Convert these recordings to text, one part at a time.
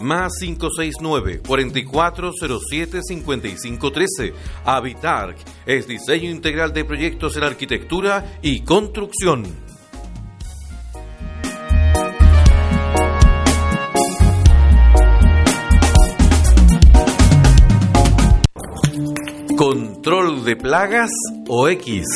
más 569 4407 5513. Habitar es diseño integral de proyectos en arquitectura y construcción. Control de plagas o X.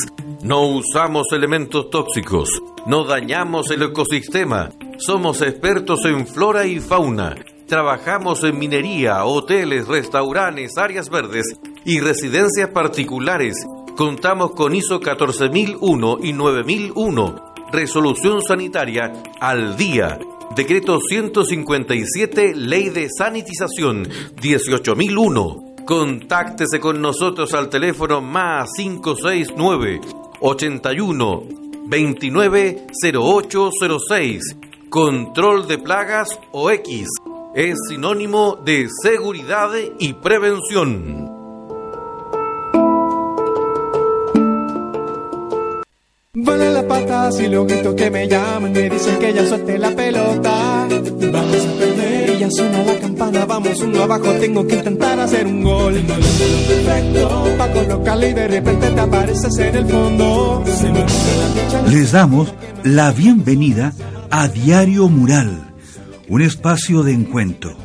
No usamos elementos tóxicos, no dañamos el ecosistema, somos expertos en flora y fauna Trabajamos en minería, hoteles, restaurantes, áreas verdes y residencias particulares. Contamos con ISO 14001 y 9001. Resolución sanitaria al día. Decreto 157, Ley de Sanitización 18001. Contáctese con nosotros al teléfono más 569 81 29 0806. Control de plagas o X es sinónimo de seguridad y prevención. Vuelan las patas y los gritos que me llaman me dicen que ya suelte la pelota. Vamos a perder y ya suena la campana, vamos uno abajo, tengo que intentar hacer un gol. Perfecto, pa' colocarle y de repente te apareces en el fondo. Les damos la bienvenida a Diario Mural un espacio de encuentro.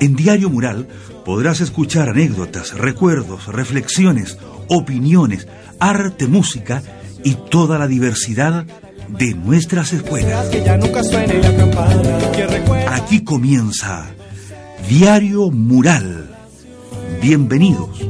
En Diario Mural podrás escuchar anécdotas, recuerdos, reflexiones, opiniones, arte, música y toda la diversidad de nuestras escuelas. Aquí comienza Diario Mural. Bienvenidos.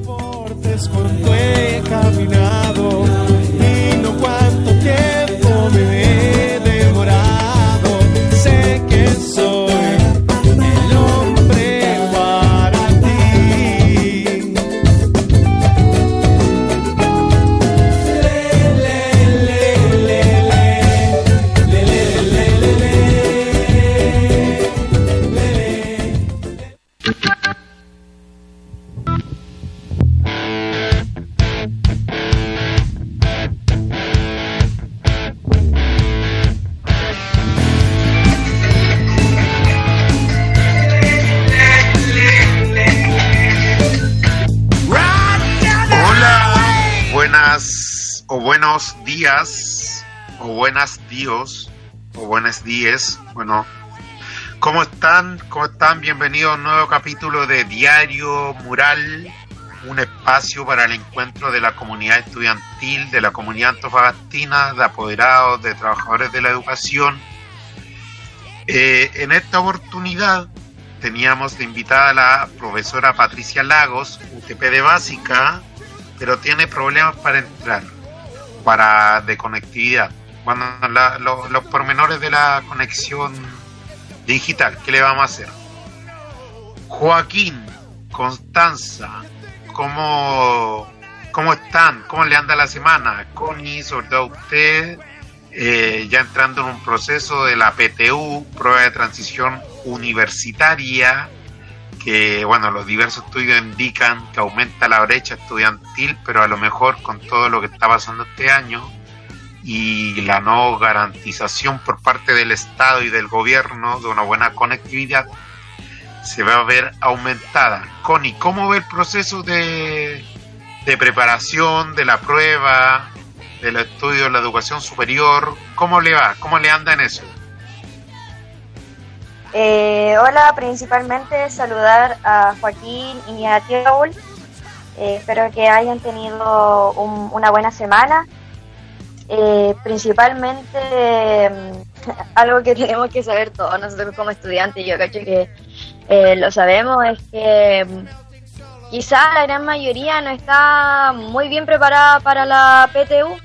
O buenos días. Bueno, ¿cómo están? ¿Cómo están? Bienvenidos a un nuevo capítulo de Diario Mural, un espacio para el encuentro de la comunidad estudiantil, de la comunidad antofagastina, de apoderados, de trabajadores de la educación. Eh, en esta oportunidad teníamos de invitada a la profesora Patricia Lagos, UTP de básica, pero tiene problemas para entrar, para de conectividad bueno, los pormenores de la conexión digital, ¿qué le vamos a hacer? Joaquín, Constanza, ¿cómo, cómo están? ¿Cómo le anda la semana? Connie, sobre todo usted, eh, ya entrando en un proceso de la PTU, prueba de transición universitaria, que bueno, los diversos estudios indican que aumenta la brecha estudiantil, pero a lo mejor con todo lo que está pasando este año, y la no garantización por parte del Estado y del gobierno de una buena conectividad se va a ver aumentada. Connie, ¿cómo ve el proceso de, de preparación de la prueba, del estudio de la educación superior? ¿Cómo le va? ¿Cómo le anda en eso? Eh, hola, principalmente saludar a Joaquín y a Raúl. Eh, espero que hayan tenido una buena semana eh, principalmente mm, algo que tenemos que saber todos nosotros como estudiantes, yo creo que eh, lo sabemos, es que mm, quizá la gran mayoría no está muy bien preparada para la PTU.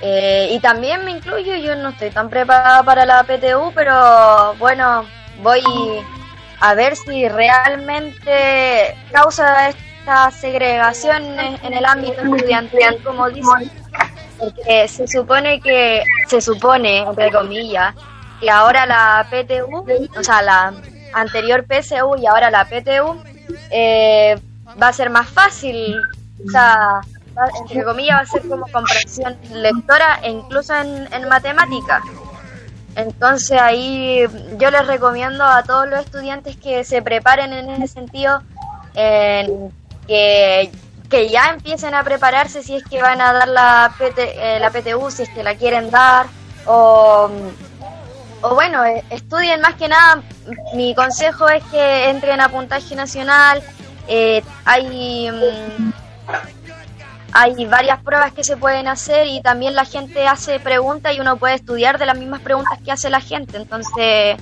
Eh, y también me incluyo, yo no estoy tan preparada para la PTU, pero bueno, voy a ver si realmente causa esta segregación en el ámbito estudiantil, como dicen, porque se supone que, se supone, entre comillas, que ahora la PTU, o sea, la anterior PSU y ahora la PTU, eh, va a ser más fácil, o sea, entre comillas va a ser como comprensión lectora e incluso en, en matemáticas. Entonces ahí yo les recomiendo a todos los estudiantes que se preparen en ese sentido, que, que ya empiecen a prepararse si es que van a dar la, PT, la PTU, si es que la quieren dar, o o bueno, eh, estudien más que nada. Mi consejo es que entren a puntaje nacional. Eh, hay, mm, hay varias pruebas que se pueden hacer y también la gente hace preguntas y uno puede estudiar de las mismas preguntas que hace la gente. Entonces,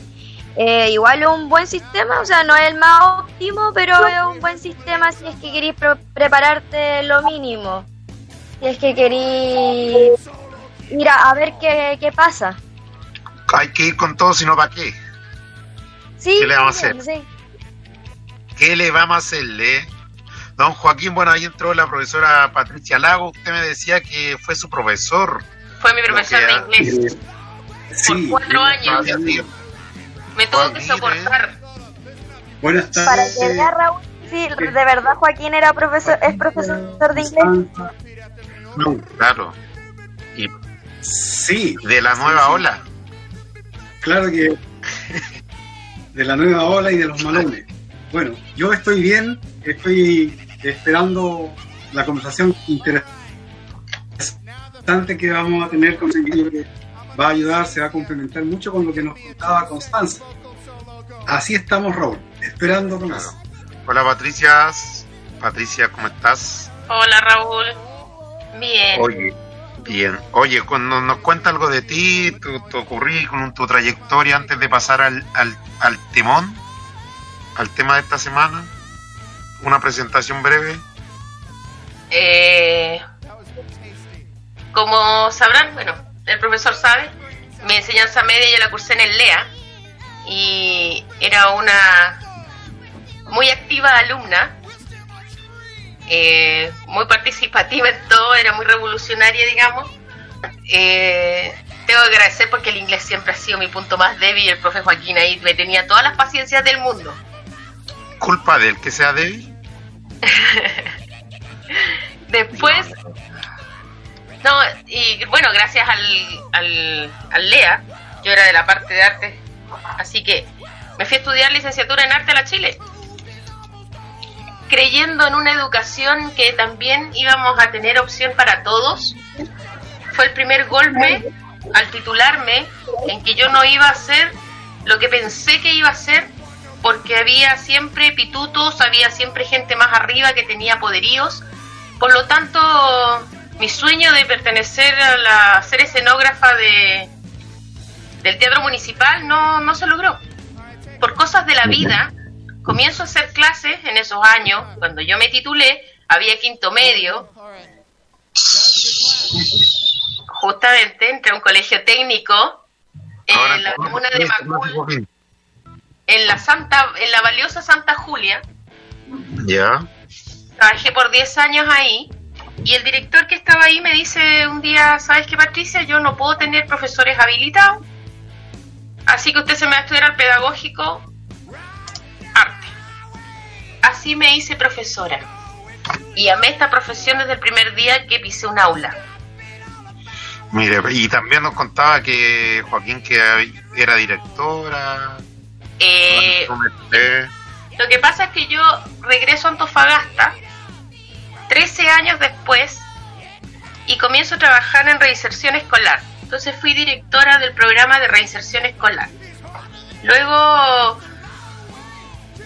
eh, igual es un buen sistema, o sea, no es el más óptimo, pero es un buen sistema si es que queréis prepararte lo mínimo. Si es que queréis ir a, ver qué, qué pasa hay que ir con todo, sino para qué. Sí, ¿Qué le vamos a hacer? Sí. ¿Qué le vamos a hacerle? Don Joaquín, bueno, ahí entró la profesora Patricia Lago. Usted me decía que fue su profesor. Fue mi profesor de inglés. Por cuatro años. Me tuvo que soportar. Buenas tardes. Para que vea Raúl, sí, de verdad Joaquín era profesor, es profesor de inglés. Claro. Y sí. De la nueva ola claro que de la nueva ola y de los malones. Bueno, yo estoy bien, estoy esperando la conversación interesante que vamos a tener con el que va a ayudar, se va a complementar mucho con lo que nos contaba Constanza. Así estamos, Raúl, esperando con eso. Hola Patricia, Patricia, ¿cómo estás? Hola Raúl, bien. Oye, Bien. Oye, cuando nos cuenta algo de ti, tu, tu currículum, tu trayectoria antes de pasar al, al, al timón, al tema de esta semana, una presentación breve. Eh, como sabrán, bueno, el profesor sabe, mi enseñanza media yo la cursé en el LEA y era una muy activa alumna eh, muy participativa en todo, era muy revolucionaria, digamos. Eh, tengo que agradecer porque el inglés siempre ha sido mi punto más débil y el profe Joaquín ahí me tenía todas las paciencias del mundo. ¿Culpa de él que sea débil? Después, no, y bueno, gracias al, al, LEA, yo era de la parte de arte, así que me fui a estudiar licenciatura en arte a la Chile creyendo en una educación que también íbamos a tener opción para todos. Fue el primer golpe al titularme en que yo no iba a hacer lo que pensé que iba a hacer porque había siempre pitutos, había siempre gente más arriba que tenía poderíos. Por lo tanto, mi sueño de pertenecer a la ser escenógrafa de del teatro municipal no, no se logró. Por cosas de la vida, comienzo a hacer clases en esos años, cuando yo me titulé, había quinto medio, justamente entre un colegio técnico en la comuna de Macul, en la Santa, en la valiosa Santa Julia. Ya. Trabajé por 10 años ahí y el director que estaba ahí me dice un día, ¿sabes qué Patricia? Yo no puedo tener profesores habilitados, así que usted se me va a estudiar al pedagógico arte. Así me hice profesora. Y amé esta profesión desde el primer día que pisé un aula. Mire, y también nos contaba que Joaquín que era directora. Eh, lo que pasa es que yo regreso a Antofagasta 13 años después y comienzo a trabajar en reinserción escolar. Entonces fui directora del programa de reinserción escolar. Luego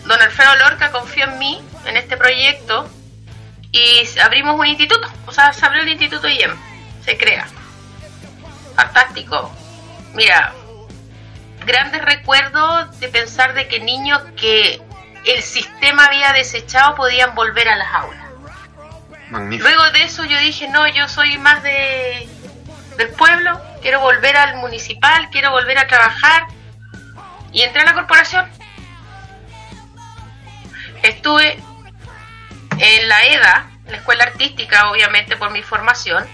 don Alfredo Lorca confió en mí, en este proyecto, y abrimos un instituto. O sea, se abrió el Instituto IEM, se crea. Fantástico. Mira, grandes recuerdos de pensar de que niños que el sistema había desechado podían volver a las aulas. Luego de eso yo dije, no, yo soy más de del pueblo, quiero volver al municipal, quiero volver a trabajar. Y entré a la corporación Estuve en la EDA, la Escuela Artística, obviamente por mi formación.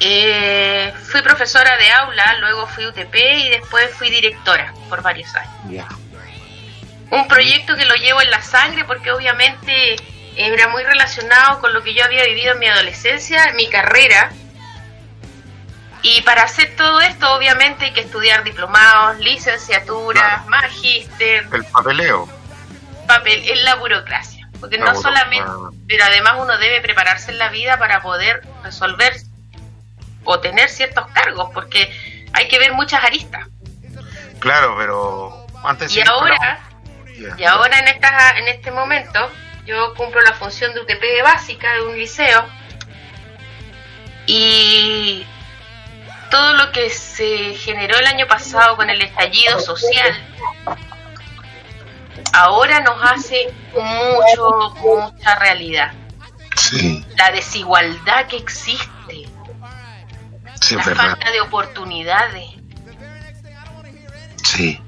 Eh, fui profesora de aula, luego fui UTP y después fui directora por varios años. Un proyecto que lo llevo en la sangre porque obviamente era muy relacionado con lo que yo había vivido en mi adolescencia, en mi carrera, Y para hacer todo esto, obviamente, hay que estudiar diplomados, licenciaturas, magíster. El papeleo. Papel, es la burocracia. Porque no solamente, pero además uno debe prepararse en la vida para poder resolver o tener ciertos cargos, porque hay que ver muchas aristas. Claro, pero antes y ahora, y ahora en esta, en este momento, yo cumplo la función de UTP básica de un liceo y todo lo que se generó el año pasado con el estallido social ahora nos hace mucho, mucha realidad. La desigualdad que existe. la falta de oportunidades. Sí.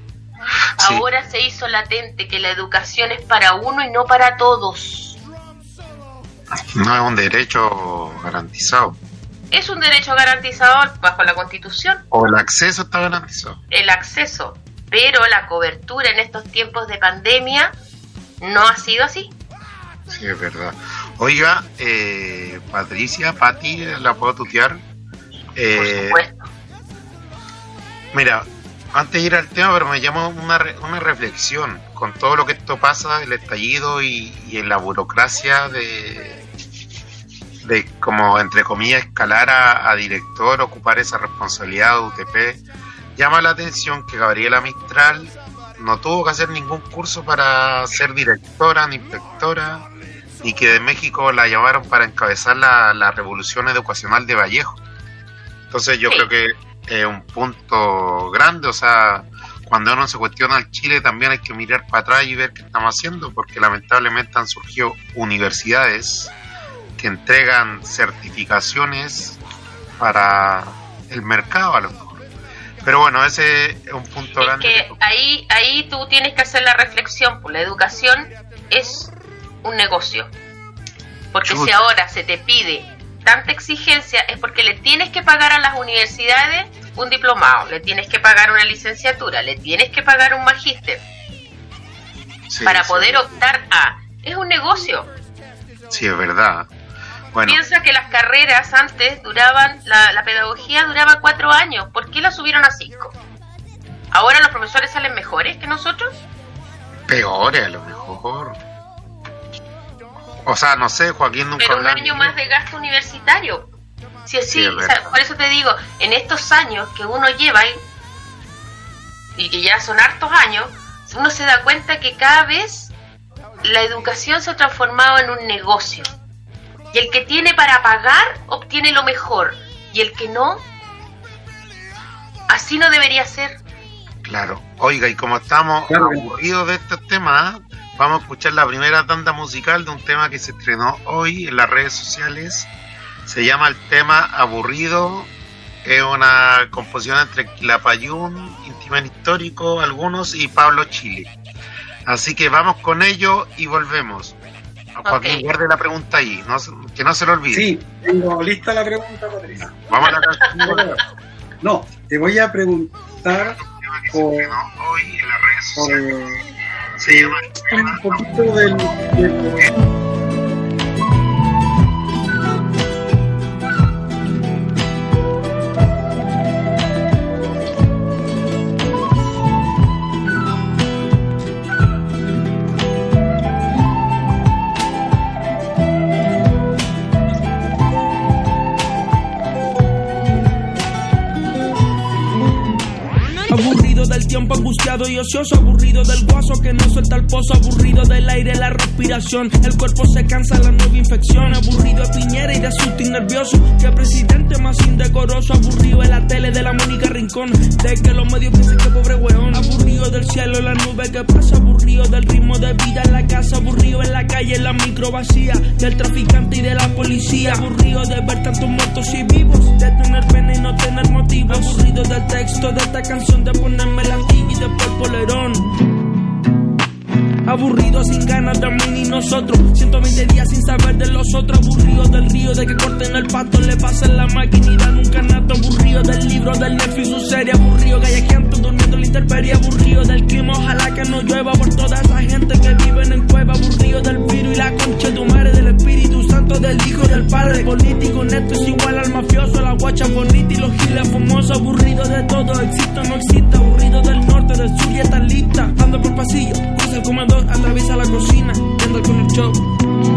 Ahora se hizo latente que la educación es para uno y no para todos. No es un derecho garantizado. Es un derecho garantizado bajo la Constitución. O el acceso está garantizado. El acceso, pero la cobertura en estos tiempos de pandemia no ha sido así. Sí, es verdad. Oiga, eh, Patricia, Pati, ¿la puedo tutear? Eh, Por supuesto. Mira, antes de ir al tema, pero me llama una, una reflexión con todo lo que esto pasa, el estallido y, en la burocracia de, de como entre comillas escalar a, director, ocupar esa responsabilidad de UTP, llama la atención que Gabriela Mistral no tuvo que hacer ningún curso para ser directora ni inspectora, y que de México la llamaron para encabezar la, la revolución educacional de Vallejo. Entonces yo creo que es un punto grande, o sea, cuando uno se cuestiona al Chile también hay que mirar para atrás y ver qué estamos haciendo, porque lamentablemente han surgido universidades que entregan certificaciones para el mercado a lo mejor. Pero bueno, ese es un punto grande. Que ahí, ahí tú tienes que hacer la reflexión, pues la educación es un negocio. Porque si ahora se te pide tanta exigencia es porque le tienes que pagar a las universidades un diplomado, le tienes que pagar una licenciatura, le tienes que pagar un magíster para poder optar a... Es un negocio. Sí, es verdad. Piensa que las carreras antes duraban, la, la pedagogía duraba cuatro años. ¿Por qué la subieron a cinco? ¿Ahora los profesores salen mejores que nosotros? Peores a lo mejor. O sea, no sé, Joaquín nunca Pero un año más de gasto universitario. Si así, por eso te digo, en estos años que uno lleva y que ya son hartos años, uno se da cuenta que cada vez la educación se ha transformado en un negocio. Y el que tiene para pagar obtiene lo mejor. Y el que no, así no debería ser. Claro. Oiga, y como estamos aburridos de estos temas, vamos a escuchar la primera tanda musical de un tema que se estrenó hoy en las redes sociales. Se llama el tema Aburrido. Es una composición entre Quilapayún, Intimen Histórico, algunos, y Pablo Chile. Así que vamos con ello y volvemos. Joaquín, guarde la pregunta ahí, que no se lo olvide. Sí, tengo lista la pregunta, Patricia. Vamos a la No, te voy a preguntar por, hoy en las redes sociales. Se llama un poquito del, del y aburrido del guaso que no suelta el pozo, aburrido del aire, la respiración, el cuerpo se cansa, la nueva infección, aburrido de Piñera y de Sustin nervioso, que presidente más indecoroso, aburrido de la tele de la Mónica Rincón, de que los medios piensen que pobre weón, aburrido del cielo, la nube que pasa, aburrido del ritmo de vida en la casa, aburrido en la calle, en la micro vacía, del traficante y de la policía, aburrido de ver tantos muertos y vivos, de tener pena y no tener motivo, aburrido del texto de esta canción, de ponerme la de por polerón. Aburrido sin ganas de mí ni nosotros. 120 días sin saber de los otros. Aburridos del río, de que corten el pasto, le pasen la maquinita. Nunca nato aburrido del libro, del Netflix, su serie. Aburrido, gallaqueando, durmiendo en la intemperie. Aburrido del clima, ojalá que no llueva por toda esa gente que vive en cueva. Aburrido del virus y la concha de tu madre, del Espíritu Santo, del Hijo del Padre. Político neto es igual al mafioso, la guacha bonita y los giles fumosos. Aburrido de todo, existe o no existe. Aburrido del no norte, del sur está lista. Ando por pasillo, cruza el comedor, atraviesa la cocina, ando con el show.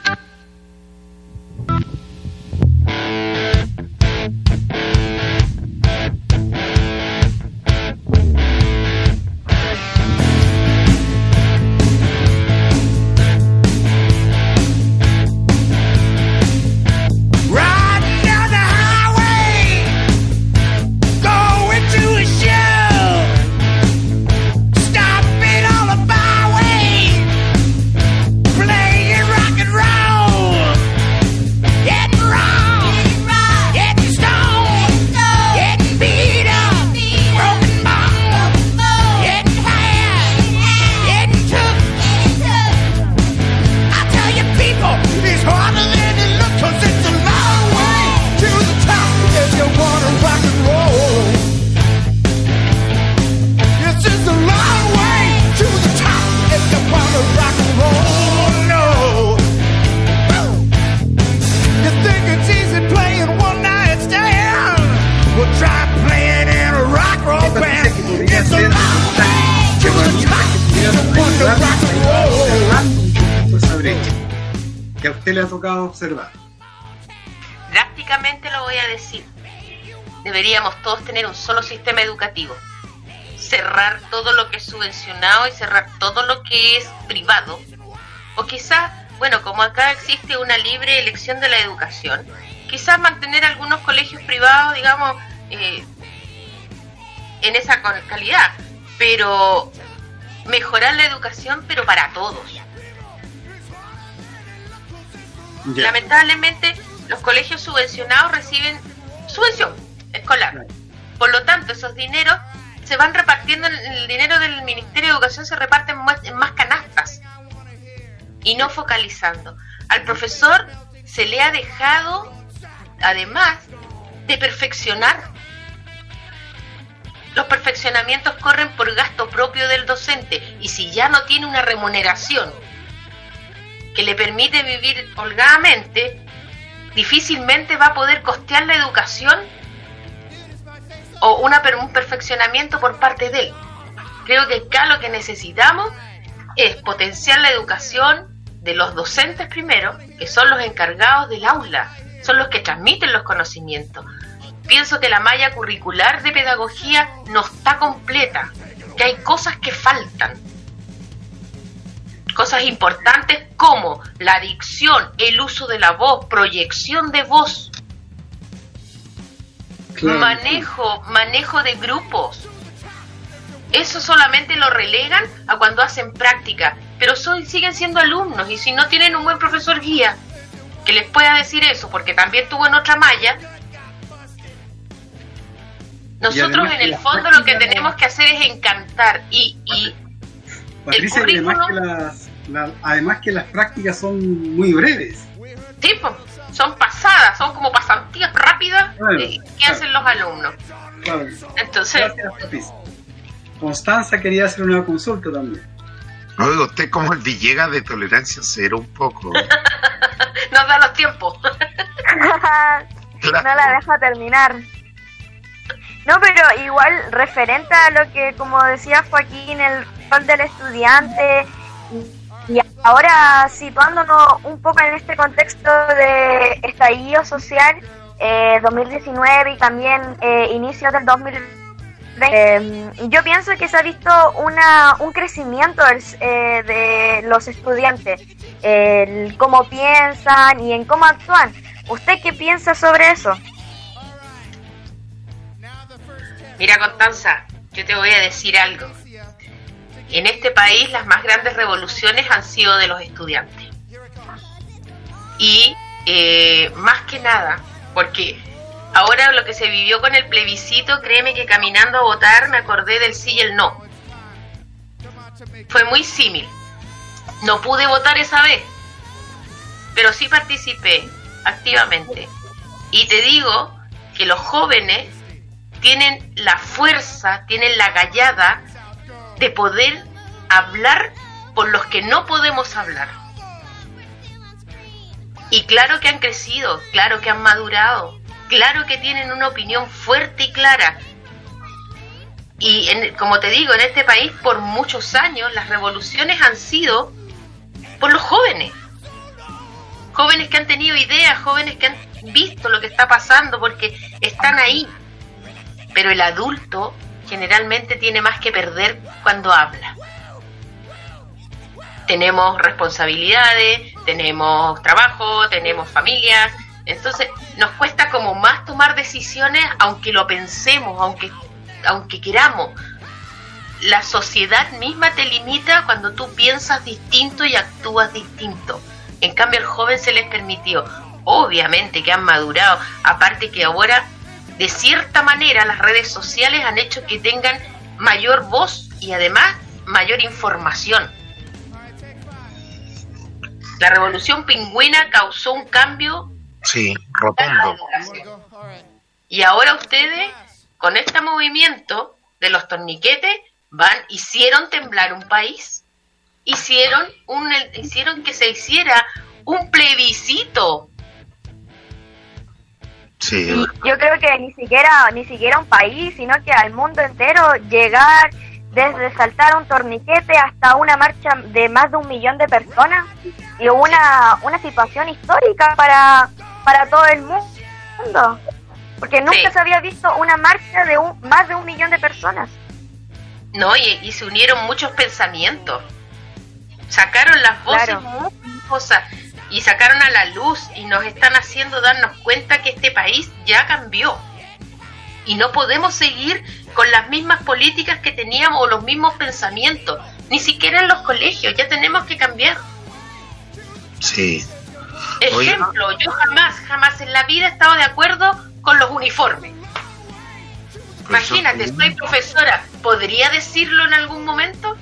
y cerrar todo lo que es privado. O quizás, bueno, como acá existe una libre elección de la educación, quizás mantener algunos colegios privados, digamos, eh, en esa calidad, pero mejorar la educación, pero para todos. Lamentablemente, los colegios subvencionados reciben subvención escolar. Por lo tanto, esos dineros se van repartiendo el dinero del Ministerio educación se reparten más, en más canastas y no focalizando. Al profesor se le ha dejado, además, de perfeccionar. Los perfeccionamientos corren por gasto propio del docente y si ya no tiene una remuneración que le permite vivir holgadamente, difícilmente va a poder costear la educación o una, un perfeccionamiento por parte de él. Creo que acá lo que necesitamos es potenciar la educación de los docentes primero, que son los encargados del aula, son los que transmiten los conocimientos. Pienso que la malla curricular de pedagogía no está completa, que hay cosas que faltan, cosas importantes como la dicción, el uso de la voz, proyección de voz, manejo, manejo de grupos, eso solamente lo relegan a cuando hacen práctica, pero son, siguen siendo alumnos y si no tienen un buen profesor guía que les pueda decir eso, porque también tuvo en otra malla, nosotros en el fondo lo que tenemos que hacer es encantar y, y Patricia, y además, que las, la- además que las prácticas son muy breves. tipo, son pasadas, son como pasantías rápidas Claro, eh, que claro. hacen los alumnos. Claro. Entonces, Gracias. Constanza quería hacer una consulta también. Oiga, usted como el Villegas de tolerancia cero un poco. nos da los tiempos. no la deja terminar. No, pero igual referente a lo que, como decía Joaquín, el rol del estudiante y ahora situándonos un poco en este contexto de estallido social eh, 2019 y también eh, inicios del 2020, eh, yo pienso que se ha visto una, un crecimiento eh, de los estudiantes, el cómo piensan y en cómo actúan. ¿Usted qué piensa sobre eso? Mira, Constanza, yo te voy a decir algo. En este país las más grandes revoluciones han sido de los estudiantes. Y eh, más que nada, porque ahora lo que se vivió con el plebiscito, créeme que caminando a votar me acordé del sí y el no. Fue muy símil. No pude votar esa vez, pero sí participé activamente. Y te digo que los jóvenes tienen la fuerza, tienen la gallada de poder hablar por los que no podemos hablar. Y claro que han crecido, claro que han madurado, claro que tienen una opinión fuerte y clara. Y en- como te digo, en este país por muchos años las revoluciones han sido por los jóvenes. Jóvenes que han tenido ideas, jóvenes que han visto lo que está pasando porque están ahí, pero el adulto generalmente tiene más que perder cuando habla. Tenemos responsabilidades, tenemos trabajo, tenemos familias, entonces nos cuesta como más tomar decisiones aunque lo pensemos, aunque, aunque queramos. La sociedad misma te limita cuando tú piensas distinto y actúas distinto. En cambio al joven se les permitió, obviamente que han madurado, aparte que ahora de cierta manera las redes sociales han hecho que tengan mayor voz y además mayor información. La revolución pingüina causó un cambio Sí, rotundo. educación. Y ahora ustedes, con este movimiento de los torniquetes, van, hicieron temblar un país. Hicieron, un, hicieron que se hiciera un plebiscito Sí, Y yo creo que ni siquiera ni siquiera un país, sino que al mundo entero llegar desde saltar un torniquete hasta una marcha de más de un millón de personas y una, una situación histórica para, para todo el mundo. Porque nunca Sí. se había visto una marcha de un, más de un millón de personas. ¿no? Y, y se unieron muchos pensamientos. Sacaron las voces Claro. muy cosas y sacaron a la luz y nos están haciendo darnos cuenta que este país ya cambió. Y no podemos seguir con las mismas políticas que teníamos o los mismos pensamientos, ni siquiera en los colegios, ya tenemos que cambiar. sí. Oye. Ejemplo, yo jamás, jamás en la vida he estado de acuerdo con los uniformes. Imagínate, soy profesora, ¿podría decirlo en algún momento?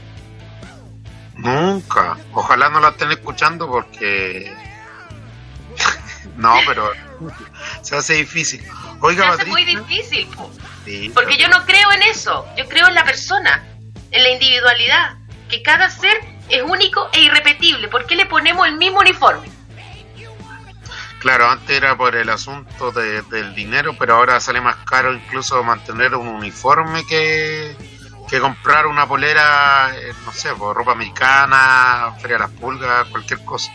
Nunca. Ojalá no la estén escuchando porque. no, pero. Se hace difícil. Oiga, Se hace muy difícil, po, Sí, porque yo no creo en eso, yo creo en la persona, en la individualidad, que cada ser es único e irrepetible. ¿Por qué le ponemos el mismo uniforme? Claro, antes era por el asunto de- del dinero, pero ahora sale más caro incluso mantener un uniforme que, que comprar una polera, eh, no sé, por ropa americana, Feria de las Pulgas, cualquier cosa.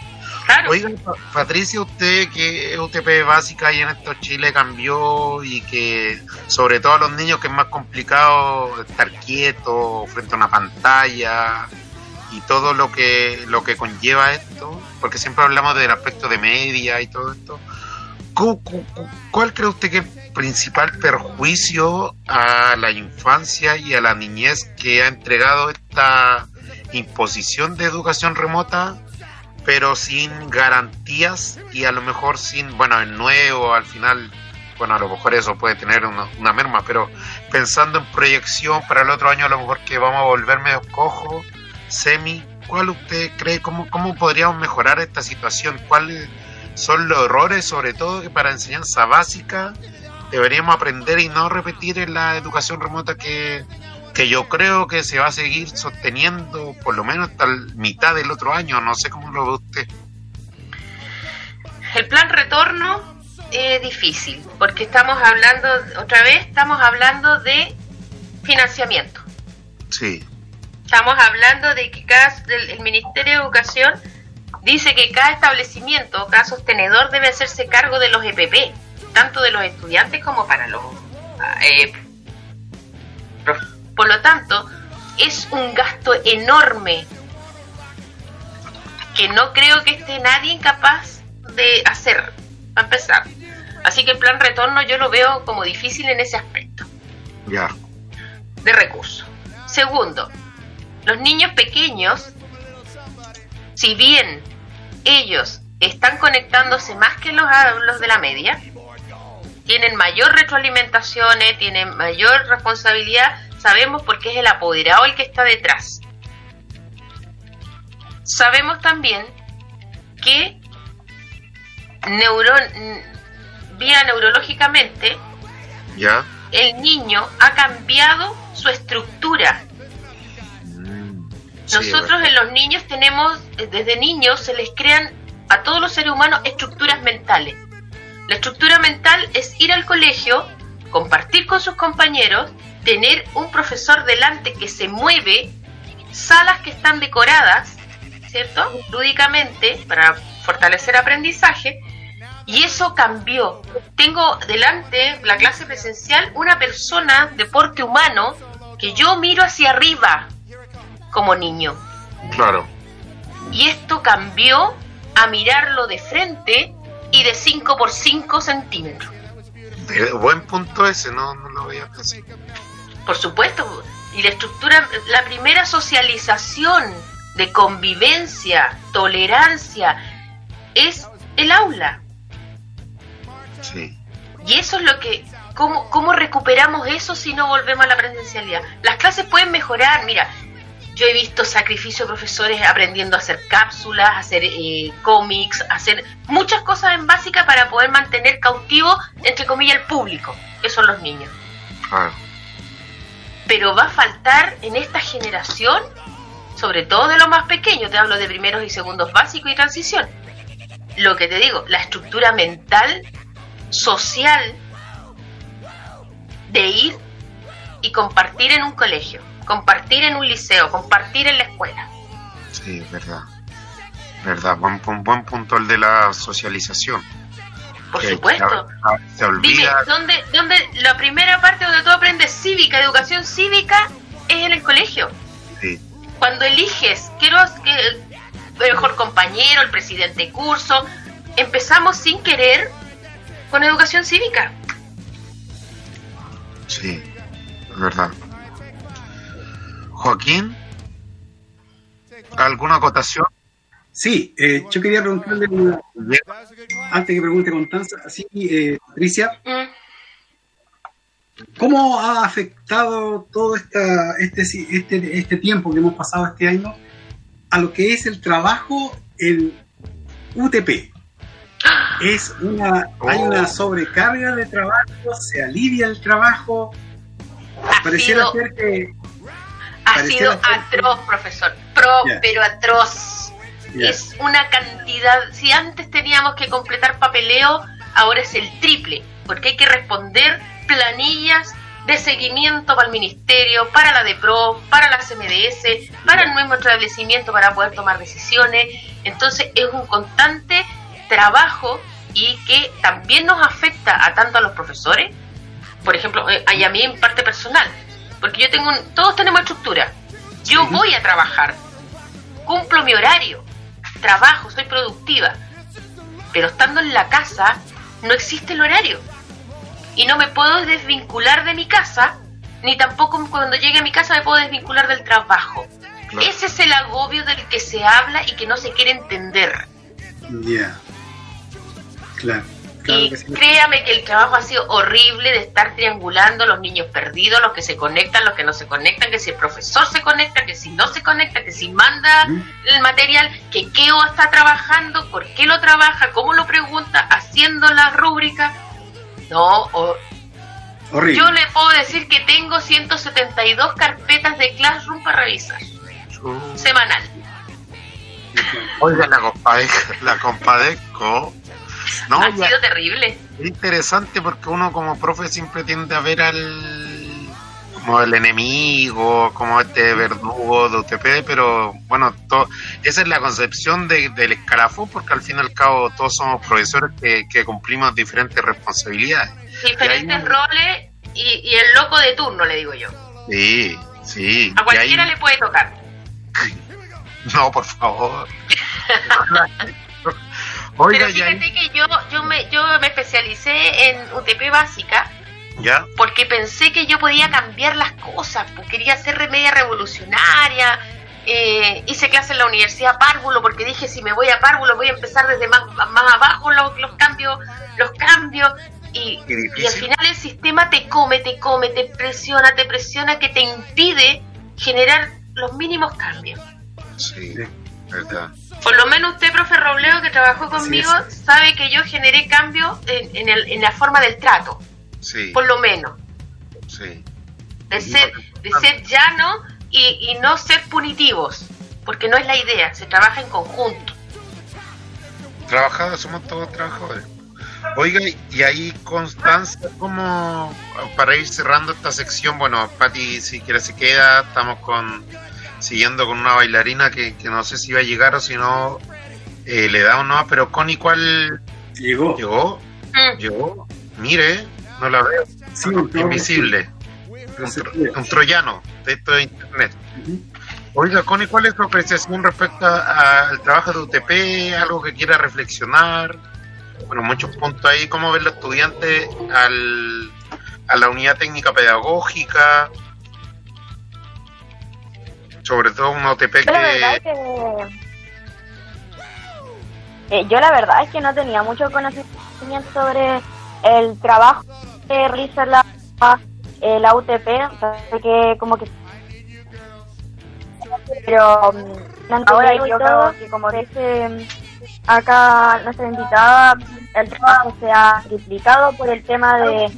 Claro. Oiga, Pa- Patricia, usted que es UTP básica y en esto Chile cambió y que sobre todo a los niños que es más complicado estar quieto frente a una pantalla y todo lo que lo que conlleva esto, porque siempre hablamos del aspecto de media y todo esto. ¿Cu- cu- cu- ¿Cuál cree usted que es el principal perjuicio a la infancia y a la niñez que ha entregado esta imposición de educación remota pero sin garantías y a lo mejor sin, bueno, el nuevo al final, bueno, a lo mejor eso puede tener una, una merma, pero pensando en proyección para el otro año, a lo mejor que vamos a volver medio cojo, semi, ¿cuál usted cree, cómo, cómo podríamos mejorar esta situación? ¿Cuáles son los errores, sobre todo, que para enseñanza básica deberíamos aprender y no repetir en la educación remota que, que yo creo que se va a seguir sosteniendo por lo menos hasta la mitad del otro año. No sé cómo lo ve usted. El plan retorno es difícil, porque estamos hablando, otra vez, estamos hablando de financiamiento. Sí, Estamos hablando de que cada, el Ministerio de Educación dice que cada establecimiento, cada sostenedor debe hacerse cargo de los EPP, tanto de los estudiantes como para los... eh, por lo tanto, es un gasto enorme que no creo que esté nadie incapaz de hacer, para empezar. Así que el plan retorno yo lo veo como difícil en ese aspecto ya. de recursos. Segundo, los niños pequeños, si bien ellos están conectándose más que los, los de la media, tienen mayor retroalimentación, tienen mayor responsabilidad, sabemos porque es el apoderado el que está detrás. Sabemos también que neuron, vía neurológicamente Ya. el niño ha cambiado su estructura. Sí, Nosotros en los niños tenemos, eh, desde niños se les crean a todos los seres humanos estructuras mentales. La estructura mental es ir al colegio, compartir con sus compañeros, tener un profesor delante que se mueve, salas que están decoradas, ¿cierto? Lúdicamente, para fortalecer aprendizaje, y eso cambió. Tengo delante la clase presencial una persona de porte humano que yo miro hacia arriba como niño. Claro. Y esto cambió a mirarlo de frente y de 5 por 5 centímetros. Buen punto ese, no, no lo veía así. Por supuesto, y la estructura, la primera socialización de convivencia, tolerancia, es el aula. Sí. Y eso es lo que, ¿cómo, ¿cómo recuperamos eso si no volvemos a la presencialidad? Las clases pueden mejorar, mira, yo he visto sacrificio de profesores aprendiendo a hacer cápsulas, a hacer eh, cómics, a hacer muchas cosas en básica para poder mantener cautivo, entre comillas, el público, que son los niños. Claro. Pero va a faltar en esta generación, sobre todo de los más pequeños, te hablo de primeros y segundos básicos y transición. Lo que te digo, la estructura mental, social, de ir y compartir en un colegio, compartir en un liceo, compartir en la escuela. Sí, es verdad. Verdad, buen, buen punto el de la socialización. Por Que- supuesto. Se Dime, olvida. ¿dónde, ¿dónde la primera parte donde tú aprendes cívica, educación cívica, es en el colegio? Sí, Cuando eliges, quiero que el mejor compañero, el presidente de curso, empezamos sin querer con educación cívica. sí, es verdad. Joaquín, ¿alguna acotación? Sí, eh, yo quería preguntarle, una- antes que pregunte Constanza, así, eh, Patricia. ¿cómo ha afectado todo esta, este, si- este, este tiempo que hemos pasado este año a lo que es el trabajo en UTP? Es una, hay Oh. una sobrecarga de trabajo, se alivia el trabajo, Ha pareciera sido, ser que ha sido ser atroz, profesor. Pro, pero atroz. Es una cantidad. Si antes teníamos que completar papeleo, ahora es el triple. Porque hay que responder planillas de seguimiento para el ministerio, para la DEPRO, para la CMDS, para el mismo establecimiento para poder tomar decisiones. Entonces es un constante trabajo y que también nos afecta a tanto a los profesores, por ejemplo, eh, y a mí en parte personal, porque yo tengo un, todos tenemos estructura. Yo voy a trabajar, cumplo mi horario, trabajo, soy productiva, pero estando en la casa no existe el horario y no me puedo desvincular de mi casa, ni tampoco cuando llegue a mi casa me puedo desvincular del trabajo. Ese es el agobio del que se habla y que no se quiere entender. Ya. Claro. Y créame que el trabajo ha sido horrible de estar triangulando los niños perdidos, los que se conectan, los que no se conectan, que si el profesor se conecta, que si no se conecta, que si manda el material, que qué está trabajando, por qué lo trabaja, cómo lo pregunta, haciendo la rúbrica. No, Horrible. yo le puedo decir que tengo 172 carpetas de Classroom para revisar. Semanal. Oiga, la, compadezco, la compadezco. No, ha sido terrible. es interesante porque uno como profe siempre tiende a ver al como el enemigo, como este verdugo de UTP, pero bueno, to- esa es la concepción de- del escalafón, porque al fin y al cabo todos somos profesores que, que cumplimos diferentes responsabilidades. Diferentes Y roles y, y el loco de turno, le digo yo. Sí, sí. A cualquiera le puede tocar. No, por favor. Oiga, Pero ya, fíjate que yo, yo, me, yo me especialicé en UTP básica ya, porque pensé que yo podía cambiar las cosas, pues quería ser remedia revolucionaria. eh, hice clase en la Universidad Párvulo porque dije si me voy a Párvulo voy a empezar desde más, más abajo los, los cambios, los cambios y, y al final el sistema te come, te come, te presiona, te presiona que te impide generar los mínimos cambios. sí. Por lo menos usted, profe Robleo, que trabajó conmigo, sabe que yo generé cambios en, en, el- en la forma del trato, Sí, por lo menos. sí. De ser, de ser llano y, y no ser punitivos, porque no es la idea, se trabaja en conjunto. Trabajadores, somos todos trabajadores. Oiga, y ahí Constanza, ¿cómo para ir cerrando esta sección? Bueno, Pati, si quiere se queda, estamos con siguiendo con una bailarina que, que no sé si va a llegar o si no eh, le da o no, pero Connie, ¿cuál Llegó. llegó? Mm. Llegó, mire, no la veo, Sí, invisible, un, troyano de esto de internet. Ujú. Oiga, Connie, ¿cuál es tu apreciación respecto al trabajo de UTP? ¿Algo que quiera reflexionar? Bueno, muchos puntos ahí. ¿Cómo ven los estudiantes al, a la unidad técnica pedagógica? Sobre todo un UTP Yo la verdad es que... que eh, yo la verdad es que no tenía mucho conocimiento sobre el trabajo que realiza la, eh, la UTP, o sea, que como que pero mm, ahora yo creo que como dice acá nuestra invitada, el trabajo se ha triplicado por el tema de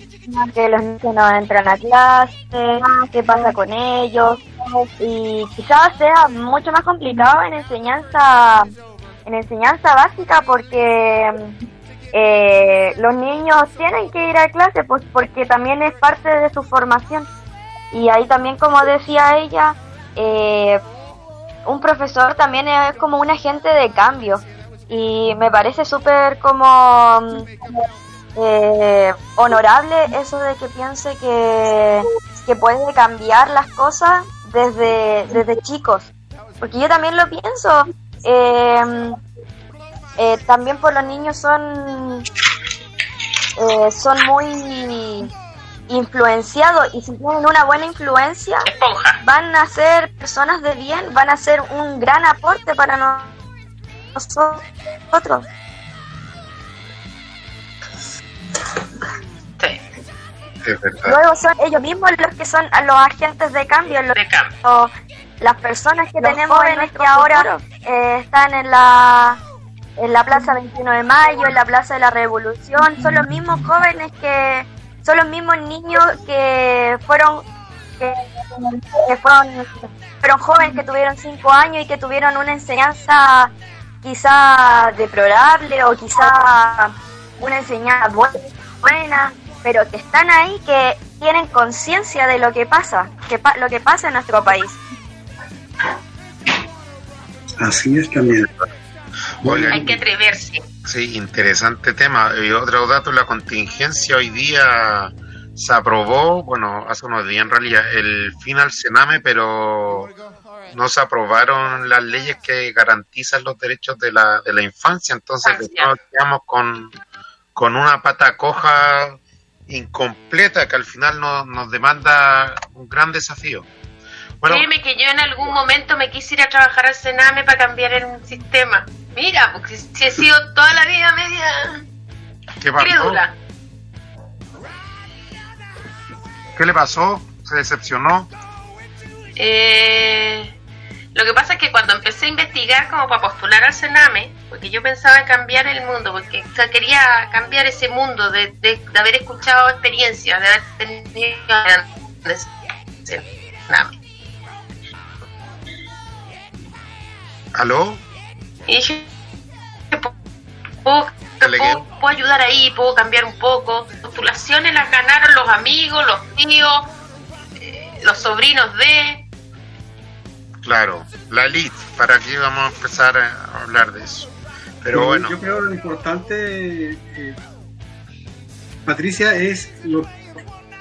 que los niños no entran a clase, qué pasa con ellos, y quizás sea mucho más complicado en enseñanza en enseñanza básica porque eh, los niños tienen que ir a clase pues porque también es parte de su formación. Y ahí también como decía ella eh, un profesor también es como un agente de cambio y me parece súper como eh, honorable eso de que piense que, que puede cambiar las cosas desde, desde chicos. Porque yo también lo pienso eh, eh, también por los niños son eh, son muy influenciados y si tienen una buena influencia van a ser personas de bien, van a ser un gran aporte para no- nosotros. Sí. Luego son ellos mismos los que son los agentes de cambio, los, de cambio. o las personas que Los tenemos en jóvenes que ahora eh, están en la en la Plaza 21 de Mayo, en la Plaza de la Revolución, son los mismos jóvenes que son los mismos niños que fueron que, que fueron fueron jóvenes que tuvieron cinco años y que tuvieron una enseñanza quizá deplorable o quizá una enseñanza bu- buena, pero que están ahí, que tienen conciencia de lo que pasa, que pa- lo que pasa en nuestro país. Así es también. Hay que atreverse. Sí, interesante tema. Y otro dato, la contingencia hoy día se aprobó, bueno, hace unos días en realidad, el final Sename, pero no se aprobaron las leyes que garantizan los derechos de la, de la infancia, entonces quedamos con, con una pata coja incompleta que al final nos, nos demanda un gran desafío. Bueno, Créeme que yo en algún momento me quise ir a trabajar al Sename para cambiar el sistema. Mira, porque si he sido toda la vida media ¿qué pasó? crédula. ¿Qué le pasó? ¿Se decepcionó? Eh, lo que pasa es que cuando empecé a investigar como para postular al Sename, porque yo pensaba en cambiar el mundo, porque o sea, quería cambiar ese mundo de, de- de haber escuchado experiencias, de haber tenido Sename. ¿Aló? Y yo puedo- puedo ayudar ahí, puedo cambiar un poco. Postulaciones las ganaron los amigos, los tíos, eh, los sobrinos de... Claro, la elite, ¿para qué vamos a empezar a hablar de eso? Pero Yo- bueno, Yo creo que lo importante, eh, Patricia, es lo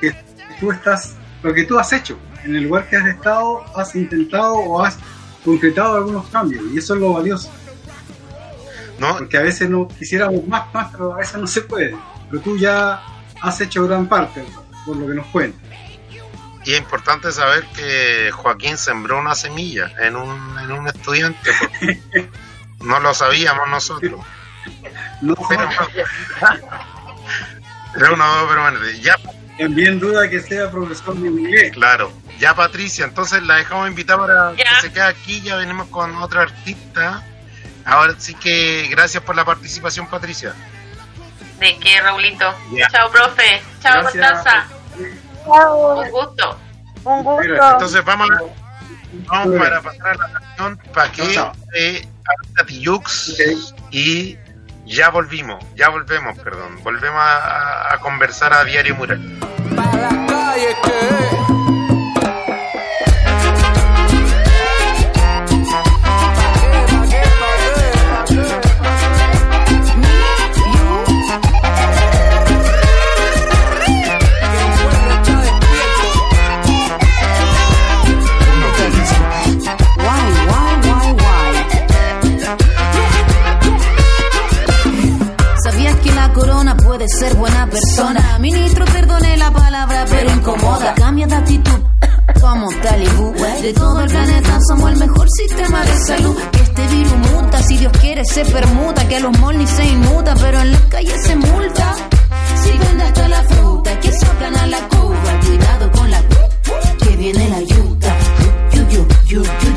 que tú estás, lo que tú has hecho. En el lugar que has estado, has intentado o has concretado algunos cambios. Y eso es lo valioso. ¿no? Porque a veces no quisiéramos más, más, pero a veces no se puede. Pero tú ya has hecho gran parte, por lo que nos cuentas. Y es importante saber que Joaquín sembró una semilla en un, en un estudiante, porque no lo sabíamos nosotros. No, Pero, pero no, pero bueno, ya, también duda que sea profesor de inglés. claro, ya Patricia, entonces la dejamos invitar para que se quede aquí, ya venimos con otra artista. Ahora sí que gracias por la participación, Patricia. ¿De qué, Raulito? Chao, profe. Chao, Gracias. Constanza. Chao, Un gusto. un gusto. Entonces vamos, a- vamos para pasar a la canción para que a Tiyux Ok. y ya volvimos, ya volvemos, perdón, volvemos a, a conversar a Diario Mural. Guay, ser buena persona? Ministro, perdone la palabra, pero incomoda. Cambia de actitud. Como talibú De todo el planeta somos el mejor sistema de salud. Que este virus muta, si Dios quiere se permuta. Que a los ni se inmuta, pero en las calles se multa. Si vende hasta la fruta, que soplan a la cuba. Cuidado con la que viene la yuta Yu, yu, yu,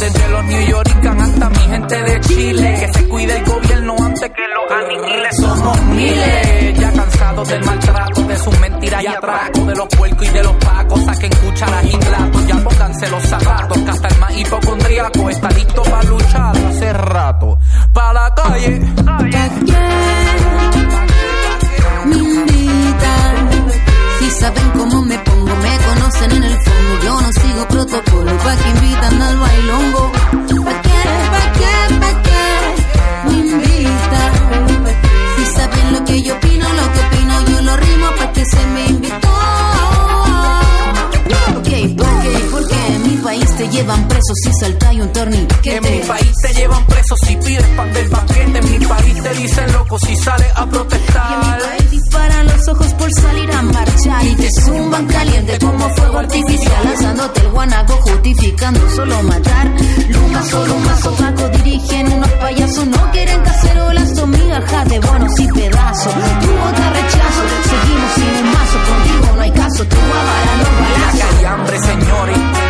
Desde los New Yorkers hasta mi gente de Chile, que se cuide el gobierno antes que los aniquiles. Somos miles, ya cansados del maltrato, de sus mentiras y atracos, de los puercos y de los pacos. Saquen cucharas y platos, ya pónganse los zapatos, que hasta el más hipocondríaco está listo para luchar hace rato. Pa' la calle. ¿Pa' qué me invitan? Si saben cómo me pongo, me conocen en el fondo. Yo no sigo protocolo, invitan al bailongo. ¿Pa' qué, pa' qué, pa' qué me invitan? Si saben lo que yo opino, lo que opino, yo lo rimo pa' que se me invitó. Ok, ¿por qué? Porque en mi país te llevan preso si salta y un torniquete. En mi país te llevan preso si pides pan del banquete. En mi país te dicen loco si sales a Y en mi protestar. país disparan los ojos por salir a marchar. Y te zumban caliente como fuego artificial lanzándote el guanaco justificando solo matar. Luma solo un mazo dirigen unos payasos. No quieren cacerolas son migajas de bonos y pedazos. Tu boca rechazo seguimos sin un mazo. Contigo no hay caso tu avara los balazos hay hambre, señor.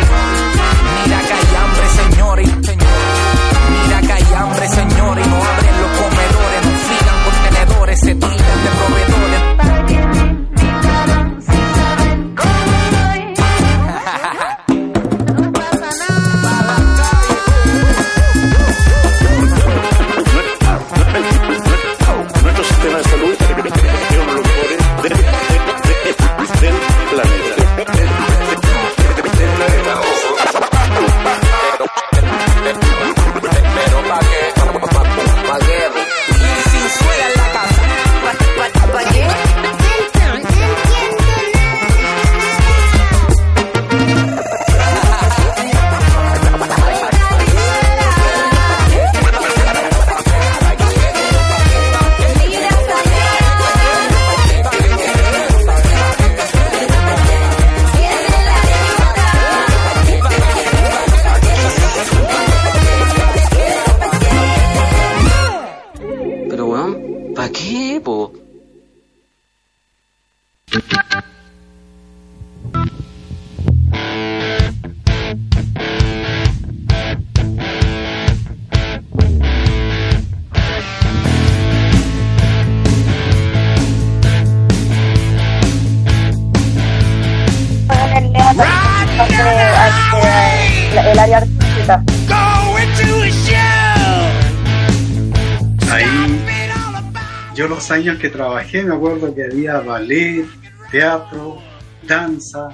Años que trabajé me acuerdo que había ballet, teatro, danza.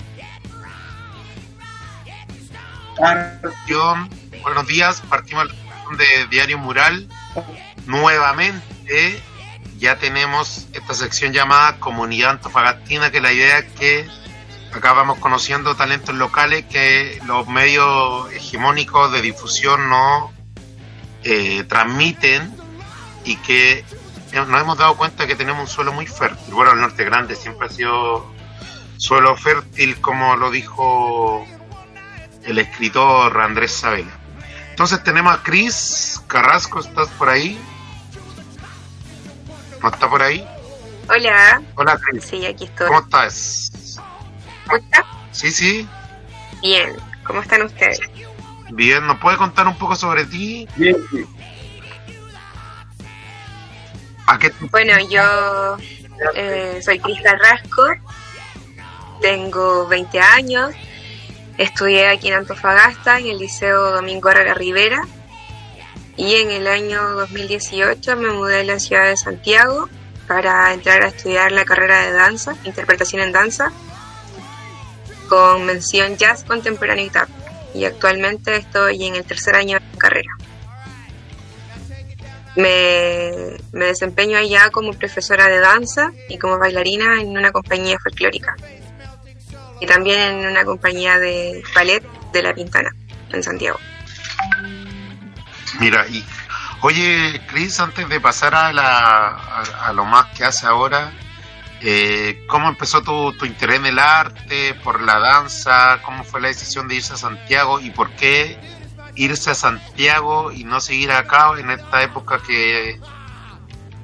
Buenos días, partimos de Diario Mural. Nuevamente ya tenemos esta sección llamada Comunidad Antofagastina, que la idea es que acá vamos conociendo talentos locales que los medios hegemónicos de difusión no eh, transmiten y que nos hemos dado cuenta que tenemos un suelo muy fértil. Bueno, el norte grande siempre ha sido suelo fértil, como lo dijo el escritor Andrés Sabela. Entonces tenemos a Cris Carrasco, ¿estás por ahí? ¿No está por ahí? Hola. Hola, Cris. Sí, aquí estoy. ¿Cómo estás? ¿Cómo está? Sí, sí. Bien. ¿Cómo están ustedes? Bien, ¿nos puede contar un poco sobre ti? Bien, sí. ¿A qué Bueno, yo eh, soy Cris Carrasco, tengo 20 años, estudié aquí en Antofagasta, en el Liceo Domingo Arra Rivera, y en el año 2018 me mudé a la ciudad de Santiago para entrar a estudiar la carrera de danza, interpretación en danza, con mención jazz contemporáneo y tap. Y actualmente estoy en el tercer año de carrera. Me, desempeño allá como profesora de danza y como bailarina en una compañía folclórica. Y también en una compañía de ballet de La Pintana, en Santiago. Mira, y oye, Cris, antes de pasar a, la, a lo más que hace ahora, eh, ¿cómo empezó tu, tu interés en el arte, por la danza? ¿Cómo fue la decisión de irse a Santiago y por qué irse a Santiago y no seguir acá en esta época que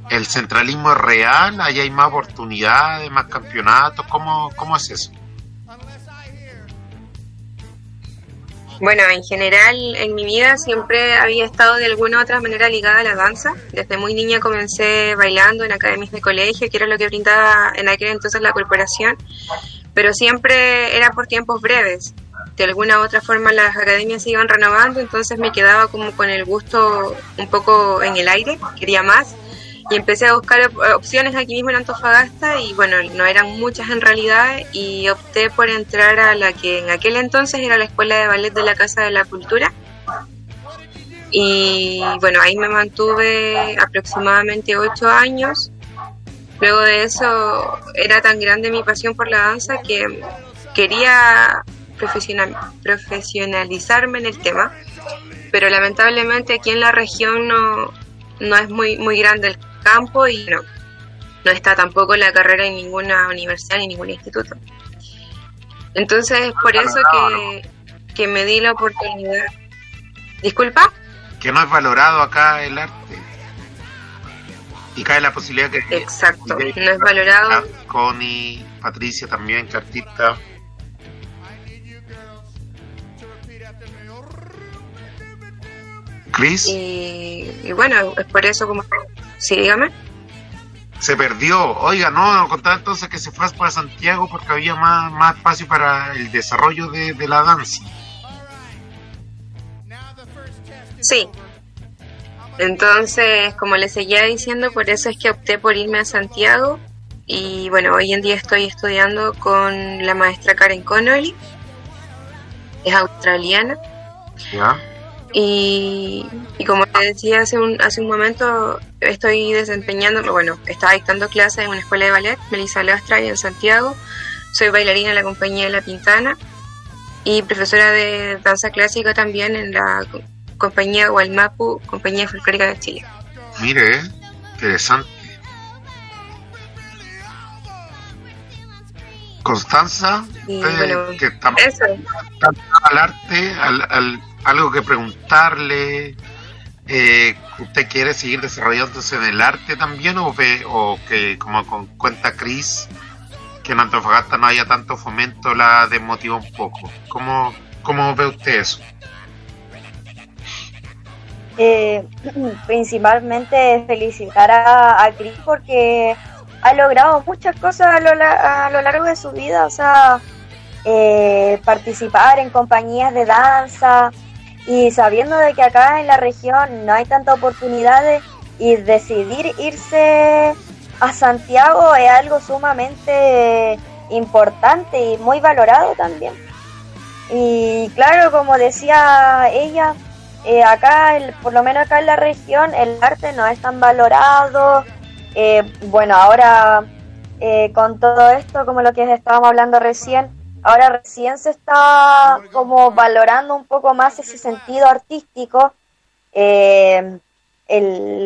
el centralismo es real, allá hay más oportunidades, más campeonatos? ¿Cómo, cómo es eso? Bueno, en general en mi vida siempre había estado de alguna u otra manera ligada a la danza. Desde muy niña comencé bailando en academias de colegio, que era lo que brindaba en aquel entonces la corporación, pero siempre era por tiempos breves. De alguna u otra forma las academias se iban renovando, entonces me quedaba como con el gusto un poco en el aire, quería más y empecé a buscar op- opciones aquí mismo en Antofagasta y bueno, no eran muchas en realidad y opté por entrar a la que en aquel entonces era la Escuela de Ballet de la Casa de la Cultura. Y bueno, ahí me mantuve aproximadamente ocho años. Luego de eso era tan grande mi pasión por la danza que quería profesional, profesionalizarme en el tema, pero lamentablemente aquí en la región no, no es muy, muy grande el campo y no, no está tampoco la carrera en ninguna universidad ni ningún instituto. Entonces es por eso que, que me di la oportunidad. Disculpa, Que no es valorado acá el arte. Y cae la posibilidad que... exacto, no es valorado. Connie, Patricia también, que artista. Chris Y, y bueno, es por eso como... Sí, dígame. se perdió. Oiga, no, contaba entonces que se fue para Santiago porque había más, más espacio para el desarrollo de, de la danza. Sí. Entonces, como les seguía diciendo, por eso es que opté por irme a Santiago. Y bueno, hoy en día estoy estudiando con la maestra Karen Connolly. Es australiana. ¿Ya? Y, y como te decía hace un, hace un momento, estoy desempeñando, bueno, estaba dictando clases en una escuela de ballet, Melissa Lastra, en Santiago. Soy bailarina en la compañía de La Pintana y profesora de danza clásica también en la co- compañía Gualmapu, compañía folclórica de Chile. Mire, eh, interesante. Constanza, Y usted bueno, que ligada al arte, al, al- algo que preguntarle. Eh, ¿Usted quiere seguir desarrollándose en el arte también o, ve, o que, como con- cuenta Cris, que en Antofagasta no haya tanto fomento, la desmotiva un poco? ¿Cómo, cómo ve usted eso? Eh, principalmente felicitar a, a Cris porque ha logrado muchas cosas a lo, a lo largo de su vida, o sea, eh, participar en compañías de danza, y sabiendo de que acá en la región no hay tantas oportunidades y decidir irse a Santiago es algo sumamente importante y muy valorado también. Y claro, como decía ella, eh, acá, por lo menos acá en la región, el arte no es tan valorado. Eh, bueno, ahora eh, con todo esto, como lo que estábamos hablando recién, ahora recién se está como valorando un poco más ese sentido artístico, el,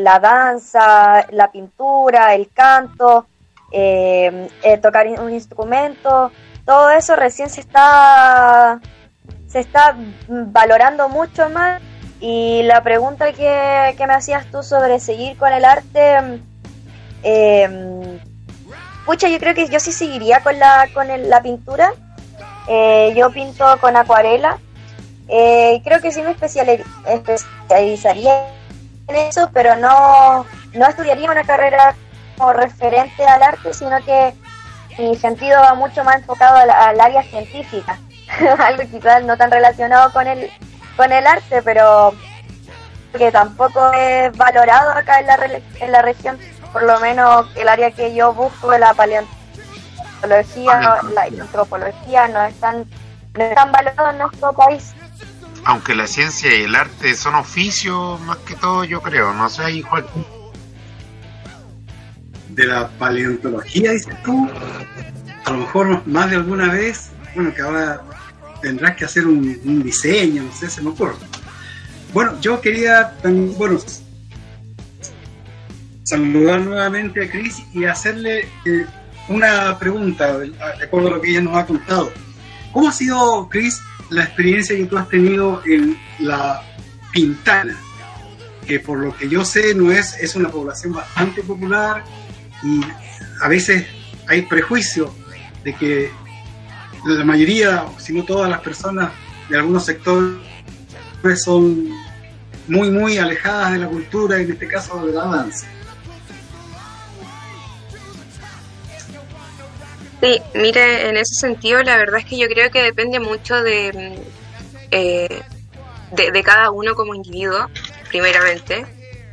la danza, la pintura, el canto, tocar un instrumento, todo eso recién se está se está valorando mucho más. Y la pregunta que, me hacías tú sobre seguir con el arte eh, pucha yo creo que yo sí seguiría con la con la pintura eh, yo pinto con acuarela. Eh, creo que sí me especializaría en eso pero no no estudiaría una carrera como referente al arte sino que mi sentido va mucho más enfocado al, área científica, algo quizás no tan relacionado con el, con el arte, pero que tampoco es valorado acá en la, en la región, por lo menos el área que yo busco, la paleontología, la antropología, no están, no están valorados en nuestro país. Aunque la ciencia y el arte son oficios más que todo, yo creo, no sé, igual de la paleontología, dices tú, a lo mejor más de alguna vez, bueno, que ahora tendrás que hacer un, diseño, no sé, se me ocurre. Bueno, yo quería también, bueno, saludar nuevamente a Cris y hacerle eh, una pregunta, de acuerdo a lo que ella nos ha contado. ¿Cómo ha sido, Cris, la experiencia que tú has tenido en la Pintana? Que por lo que yo sé no es, es una población bastante popular, y a veces hay prejuicio de que la mayoría, si no todas las personas de algunos sectores son muy, muy alejadas de la cultura, en este caso de la danza. Sí, mire, en ese sentido la verdad es que yo creo que depende mucho de, eh, de, cada uno como individuo, primeramente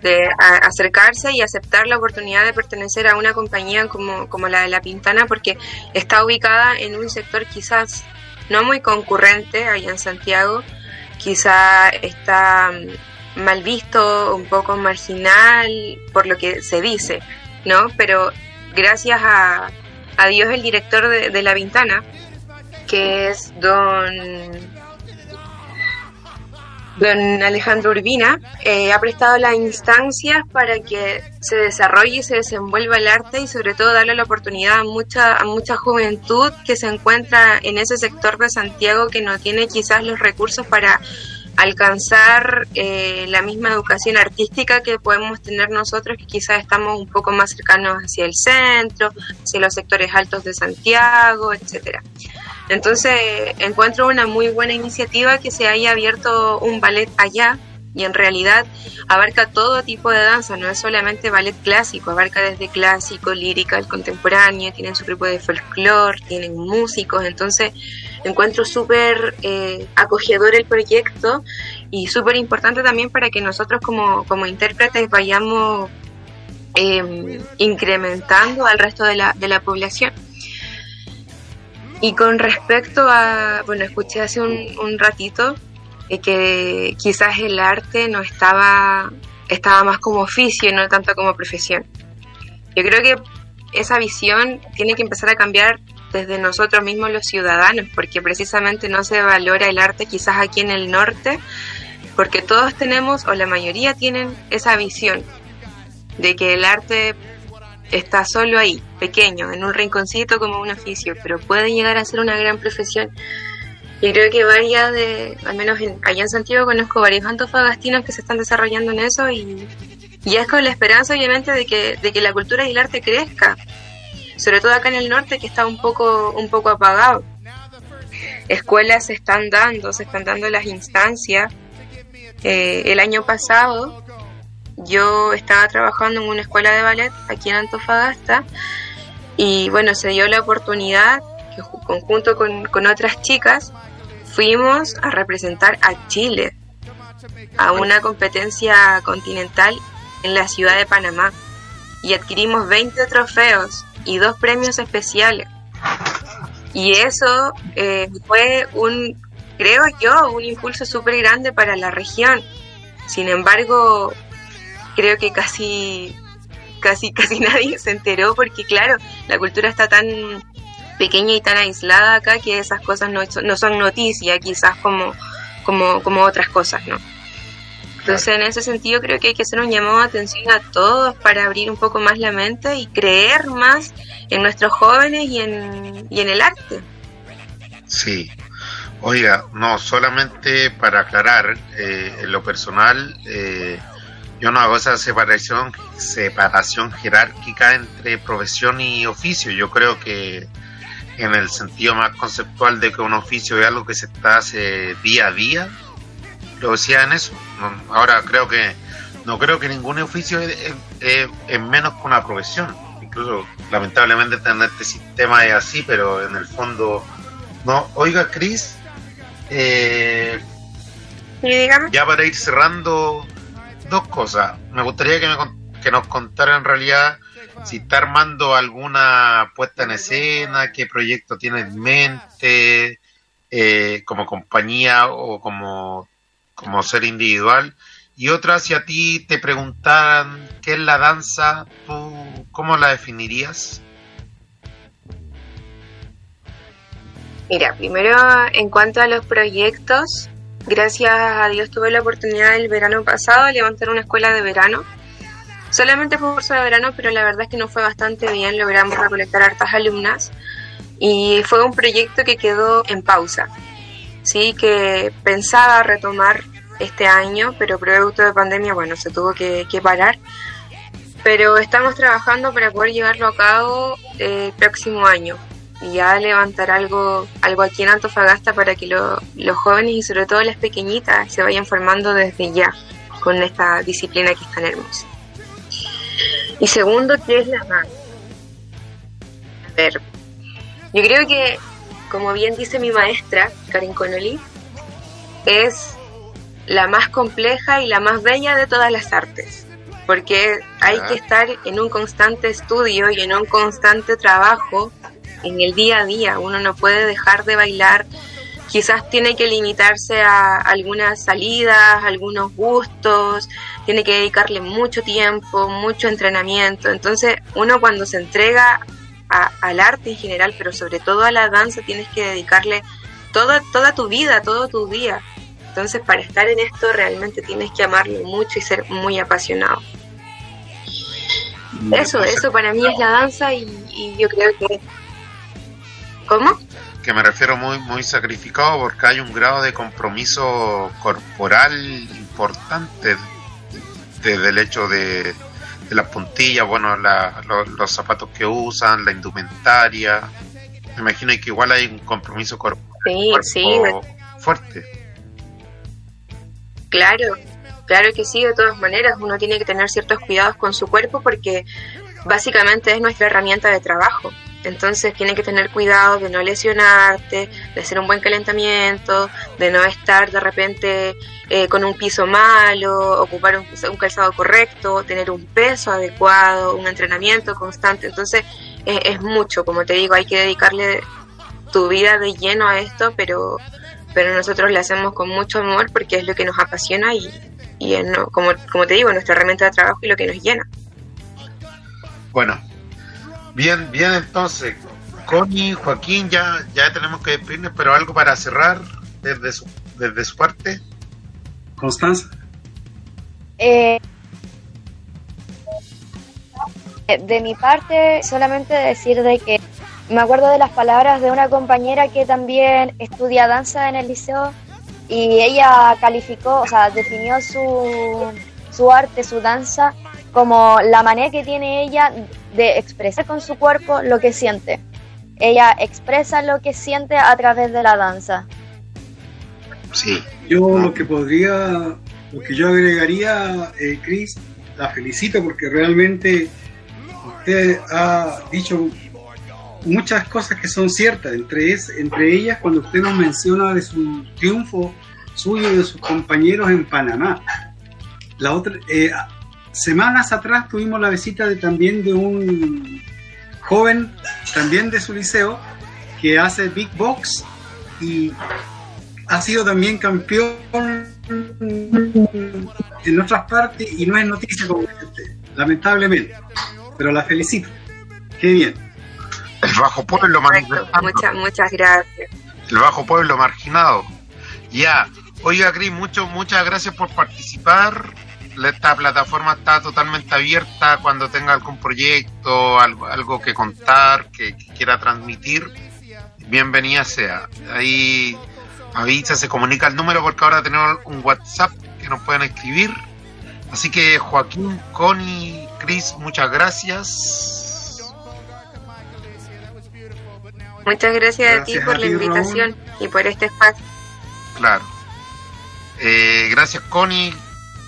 de acercarse y aceptar la oportunidad de pertenecer a una compañía como, como la de La Pintana porque está ubicada en un sector quizás no muy concurrente allá en Santiago, quizá está mm, mal visto, un poco marginal por lo que se dice, ¿no? Pero gracias a, a Dios el director de, La Pintana, que es don don Alejandro Urbina eh, ha prestado las instancias para que se desarrolle y se desenvuelva el arte y sobre todo darle la oportunidad a mucha, a mucha juventud que se encuentra en ese sector de Santiago que no tiene quizás los recursos para alcanzar eh, la misma educación artística que podemos tener nosotros, que quizás estamos un poco más cercanos hacia el centro, hacia los sectores altos de Santiago, etcétera. Entonces encuentro una muy buena iniciativa que se haya abierto un ballet allá y en realidad abarca todo tipo de danza, no es solamente ballet clásico, abarca desde clásico, lírica, el contemporáneo, tienen su grupo de folclore, tienen músicos, entonces encuentro súper eh, acogedor el proyecto y súper importante también para que nosotros como, como intérpretes vayamos em, incrementando al resto de la, de la población. Y con respecto a, bueno, escuché hace un, ratito eh, que quizás el arte no estaba, estaba más como oficio y no tanto como profesión. Yo creo que esa visión tiene que empezar a cambiar desde nosotros mismos los ciudadanos, porque precisamente no se valora el arte quizás aquí en el norte, porque todos tenemos, o la mayoría tienen esa visión de que el arte está solo ahí, pequeño, en un rinconcito como un oficio, pero puede llegar a ser una gran profesión. Y creo que varias de, al menos allá en Santiago conozco varios antofagastinos que se están desarrollando en eso y, y es con la esperanza obviamente de que, de que la cultura y el arte crezca, sobre todo acá en el norte que está un poco, un poco apagado. Escuelas se están dando, se están dando las instancias. Eh, el año pasado yo estaba trabajando en una escuela de ballet aquí en Antofagasta y bueno, se dio la oportunidad que conjunto con, con otras chicas fuimos a representar a Chile a una competencia continental en la ciudad de Panamá y adquirimos 20 trofeos y dos premios especiales. Y eso eh, fue un, creo yo, un impulso súper grande para la región. Sin embargo, creo que casi, casi, casi nadie se enteró porque, claro, la cultura está tan pequeña y tan aislada acá que esas cosas no, no son noticia, quizás como, como, como otras cosas, ¿no? Entonces, en ese sentido, creo que hay que hacer un llamado de atención a todos para abrir un poco más la mente y creer más en nuestros jóvenes y en, el arte. Sí. Oiga, no, solamente para aclarar, eh, en lo personal, eh, yo no hago esa separación, separación jerárquica entre profesión y oficio. Yo creo que en el sentido más conceptual de que un oficio es algo que se está hace día a día, lo decía en eso. Ahora creo que no creo que ningún oficio es, menos que una profesión. Incluso lamentablemente tener este sistema es así, pero en el fondo no. Oiga, Cris, eh, ya para ir cerrando dos cosas. Me gustaría que, me, que nos contara en realidad si está armando alguna puesta en escena, qué proyecto tiene en mente, eh, como compañía o como, como ser individual. Y otra, si a ti te preguntaran qué es la danza, ¿tú cómo la definirías? Mira, primero en cuanto a los proyectos, gracias a Dios tuve la oportunidad el verano pasado de levantar una escuela de verano solamente por curso de verano, pero la verdad es que nos fue bastante bien, logramos recolectar hartas alumnas y fue un proyecto que quedó en pausa, sí, que pensaba retomar este año, pero producto de pandemia, bueno, se tuvo que, parar. Pero estamos trabajando para poder llevarlo a cabo eh, el próximo año y ya levantar algo, algo aquí en Antofagasta para que los jóvenes y sobre todo las pequeñitas se vayan formando desde ya con esta disciplina que es tan hermosa. Y segundo, ¿qué es la danza? A ver, yo creo que, como bien dice mi maestra, Karen Connolly, es la más compleja y la más bella de todas las artes, porque hay que estar en un constante estudio y en un constante trabajo en el día a día. Uno no puede dejar de bailar, quizás tiene que limitarse a algunas salidas, algunos gustos, tiene que dedicarle mucho tiempo, mucho entrenamiento. Entonces, uno cuando se entrega al arte en general, pero sobre todo a la danza, tienes que dedicarle toda, toda tu vida, todo tu día. Entonces, para estar en esto realmente tienes que amarlo mucho y ser muy apasionado. Eso, eso para mí es la danza y, yo creo que... ¿Cómo? Que me refiero muy, muy sacrificado porque hay un grado de compromiso corporal importante desde el hecho de, las puntillas, bueno, los, zapatos que usan, la indumentaria. Me imagino que igual hay un compromiso corporal fuerte. Claro, claro que sí, de todas maneras, uno tiene que tener ciertos cuidados con su cuerpo porque básicamente es nuestra herramienta de trabajo. Entonces tiene que tener cuidado de no lesionarte, de hacer un buen calentamiento, de no estar de repente eh, con un piso malo, ocupar un, calzado correcto, tener un peso adecuado, un entrenamiento constante. Entonces es mucho, como te digo, hay que dedicarle tu vida de lleno a esto, pero, pero nosotros lo hacemos con mucho amor porque es lo que nos apasiona y, y es, como, como te digo, nuestra herramienta de trabajo y lo que nos llena. Bueno, Bien, bien entonces. Connie, Joaquín, ya, ya tenemos que despedirnos, pero algo para cerrar desde su, desde su parte. Constanza. Eh, de mi parte, solamente decir de que me acuerdo de las palabras de una compañera que también estudia danza en el liceo y ella calificó, o sea, definió su, su arte, su danza, como la manera que tiene ella de expresar con su cuerpo lo que siente. Ella expresa lo que siente a través de la danza. Sí. Yo lo que podría, lo que yo agregaría, eh, Chris, la felicito porque realmente usted ha dicho muchas cosas que son ciertas, entre, es, entre ellas cuando usted nos menciona de su triunfo suyo y de sus compañeros en Panamá. La otra, eh, semanas atrás tuvimos la visita de, también de un joven, también de su liceo, que hace Big Box y ha sido también campeón en otras partes y no es noticia como usted, lamentablemente. Pero la felicito. Qué bien. El bajo pueblo Muchas, muchas gracias. El bajo pueblo marginado. Ya. Oiga, Cris, mucho, muchas gracias por participar. Esta plataforma está totalmente abierta cuando tenga algún proyecto, algo, algo que contar, que, que quiera transmitir. Bienvenida sea. Ahí avisa, se comunica el número porque ahora tenemos un WhatsApp que nos pueden escribir. Así que Joaquín, Connie, Cris, muchas gracias. Muchas gracias, a ti por la invitación y por este espacio. Claro. Eh, gracias, Connie.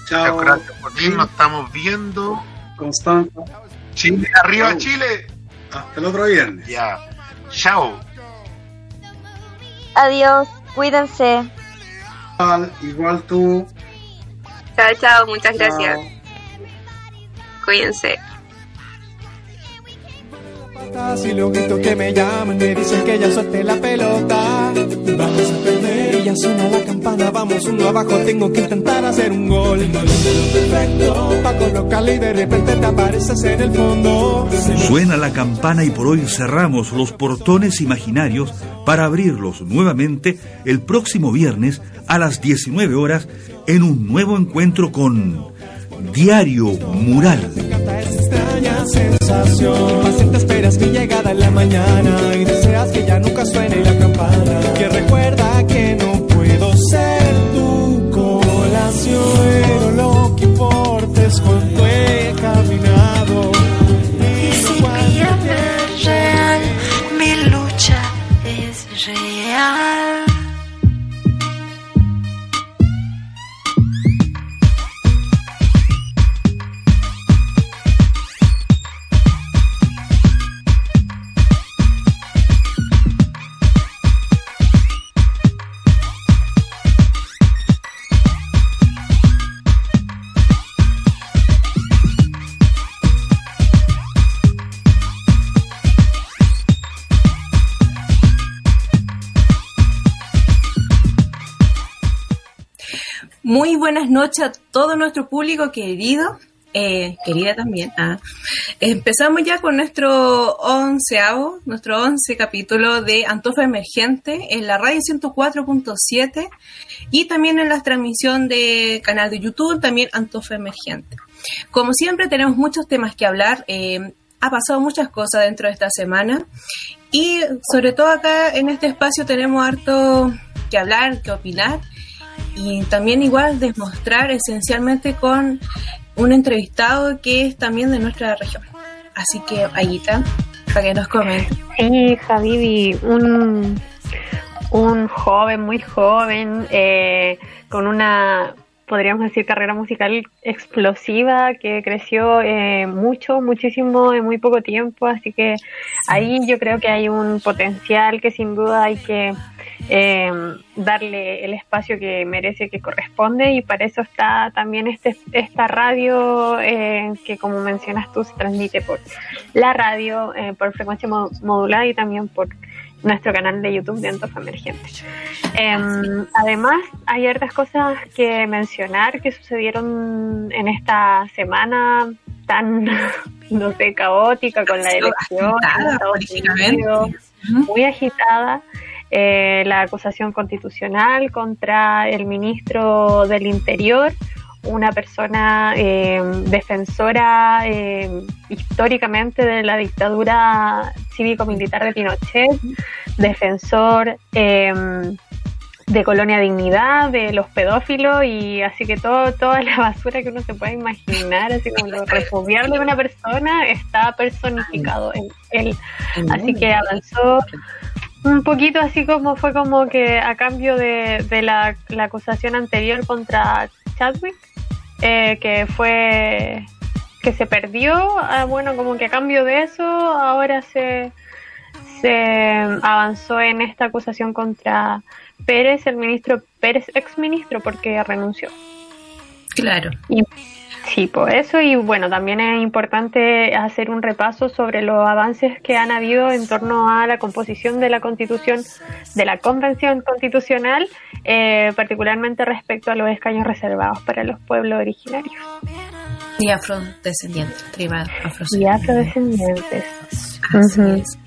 Chao. Gracias, Joaquín. Nos estamos viendo. Constanza. Chile, arriba Chao. Chile. Hasta el otro viernes. Ya. Chao. Adiós, cuídense. Igual, igual tú. Chao, chao, muchas Chao. gracias. Cuídense. Y luego grito que me llaman, me dicen que ya suelte la pelota. Vamos a perder y ya suena la campana. Vamos uno abajo, tengo que intentar hacer un gol. Perfecto, pa' colocarle y de repente te apareces en el fondo. Suena la campana y por hoy cerramos los portones imaginarios para abrirlos nuevamente el próximo viernes a las 19 horas en un nuevo encuentro con Diario Mural. Sensación. Paciente esperas mi llegada en la mañana y deseas que ya nunca suene la campana. Que recuerda que no puedo ser tu colación. Buenas noches a todo nuestro público querido, eh, querida también. ah. Empezamos ya con nuestro onceavo, nuestro once capítulo de Antofa Emergente en la radio 104.7 y también en la transmisión de canal de YouTube, también Antofa Emergente. Como siempre tenemos muchos temas que hablar, eh, ha pasado muchas cosas dentro de esta semana y sobre todo acá en este espacio tenemos harto que hablar, que opinar y también igual demostrar esencialmente con un entrevistado que es también de nuestra región. Así que, Ayita, para que nos comente. Sí, Javibi, un, un joven, muy joven, eh, con una, podríamos decir, carrera musical explosiva que creció eh, mucho, muchísimo en muy poco tiempo. Así que ahí yo creo que hay un potencial que sin duda hay que eh, darle el espacio que merece, que corresponde y para eso está también este, esta radio eh, que como mencionas tú se transmite por la radio, eh, por frecuencia mo- modulada y también por nuestro canal de YouTube de Antofa Emergente. Em, además, hay hartas cosas que mencionar que sucedieron en esta semana tan, no sé, caótica con la elección agitada. Unidos, muy agitada. Eh, la acusación constitucional contra el ministro del Interior, una persona eh, defensora eh, históricamente de la dictadura cívico-militar de Pinochet, defensor eh, de Colonia Dignidad, de los pedófilos y así que todo, toda la basura que uno se puede imaginar, así como lo repudiable de una persona está personificado en él. Así que avanzó un poquito así como fue como que a cambio de, de la, la acusación anterior contra Chadwick, eh, que fue que se perdió, ah, bueno, como que a cambio de eso ahora se, se avanzó en esta acusación contra, Pérez, el ministro Pérez, ex ministro, porque renunció. Claro. Y, sí, por eso, y bueno, también es importante hacer un repaso sobre los avances que han habido en torno a la composición de la constitución, de la convención constitucional, eh, particularmente respecto a los escaños reservados para los pueblos originarios. Y afrodescendientes, tribal, Y afrodescendientes. Así es.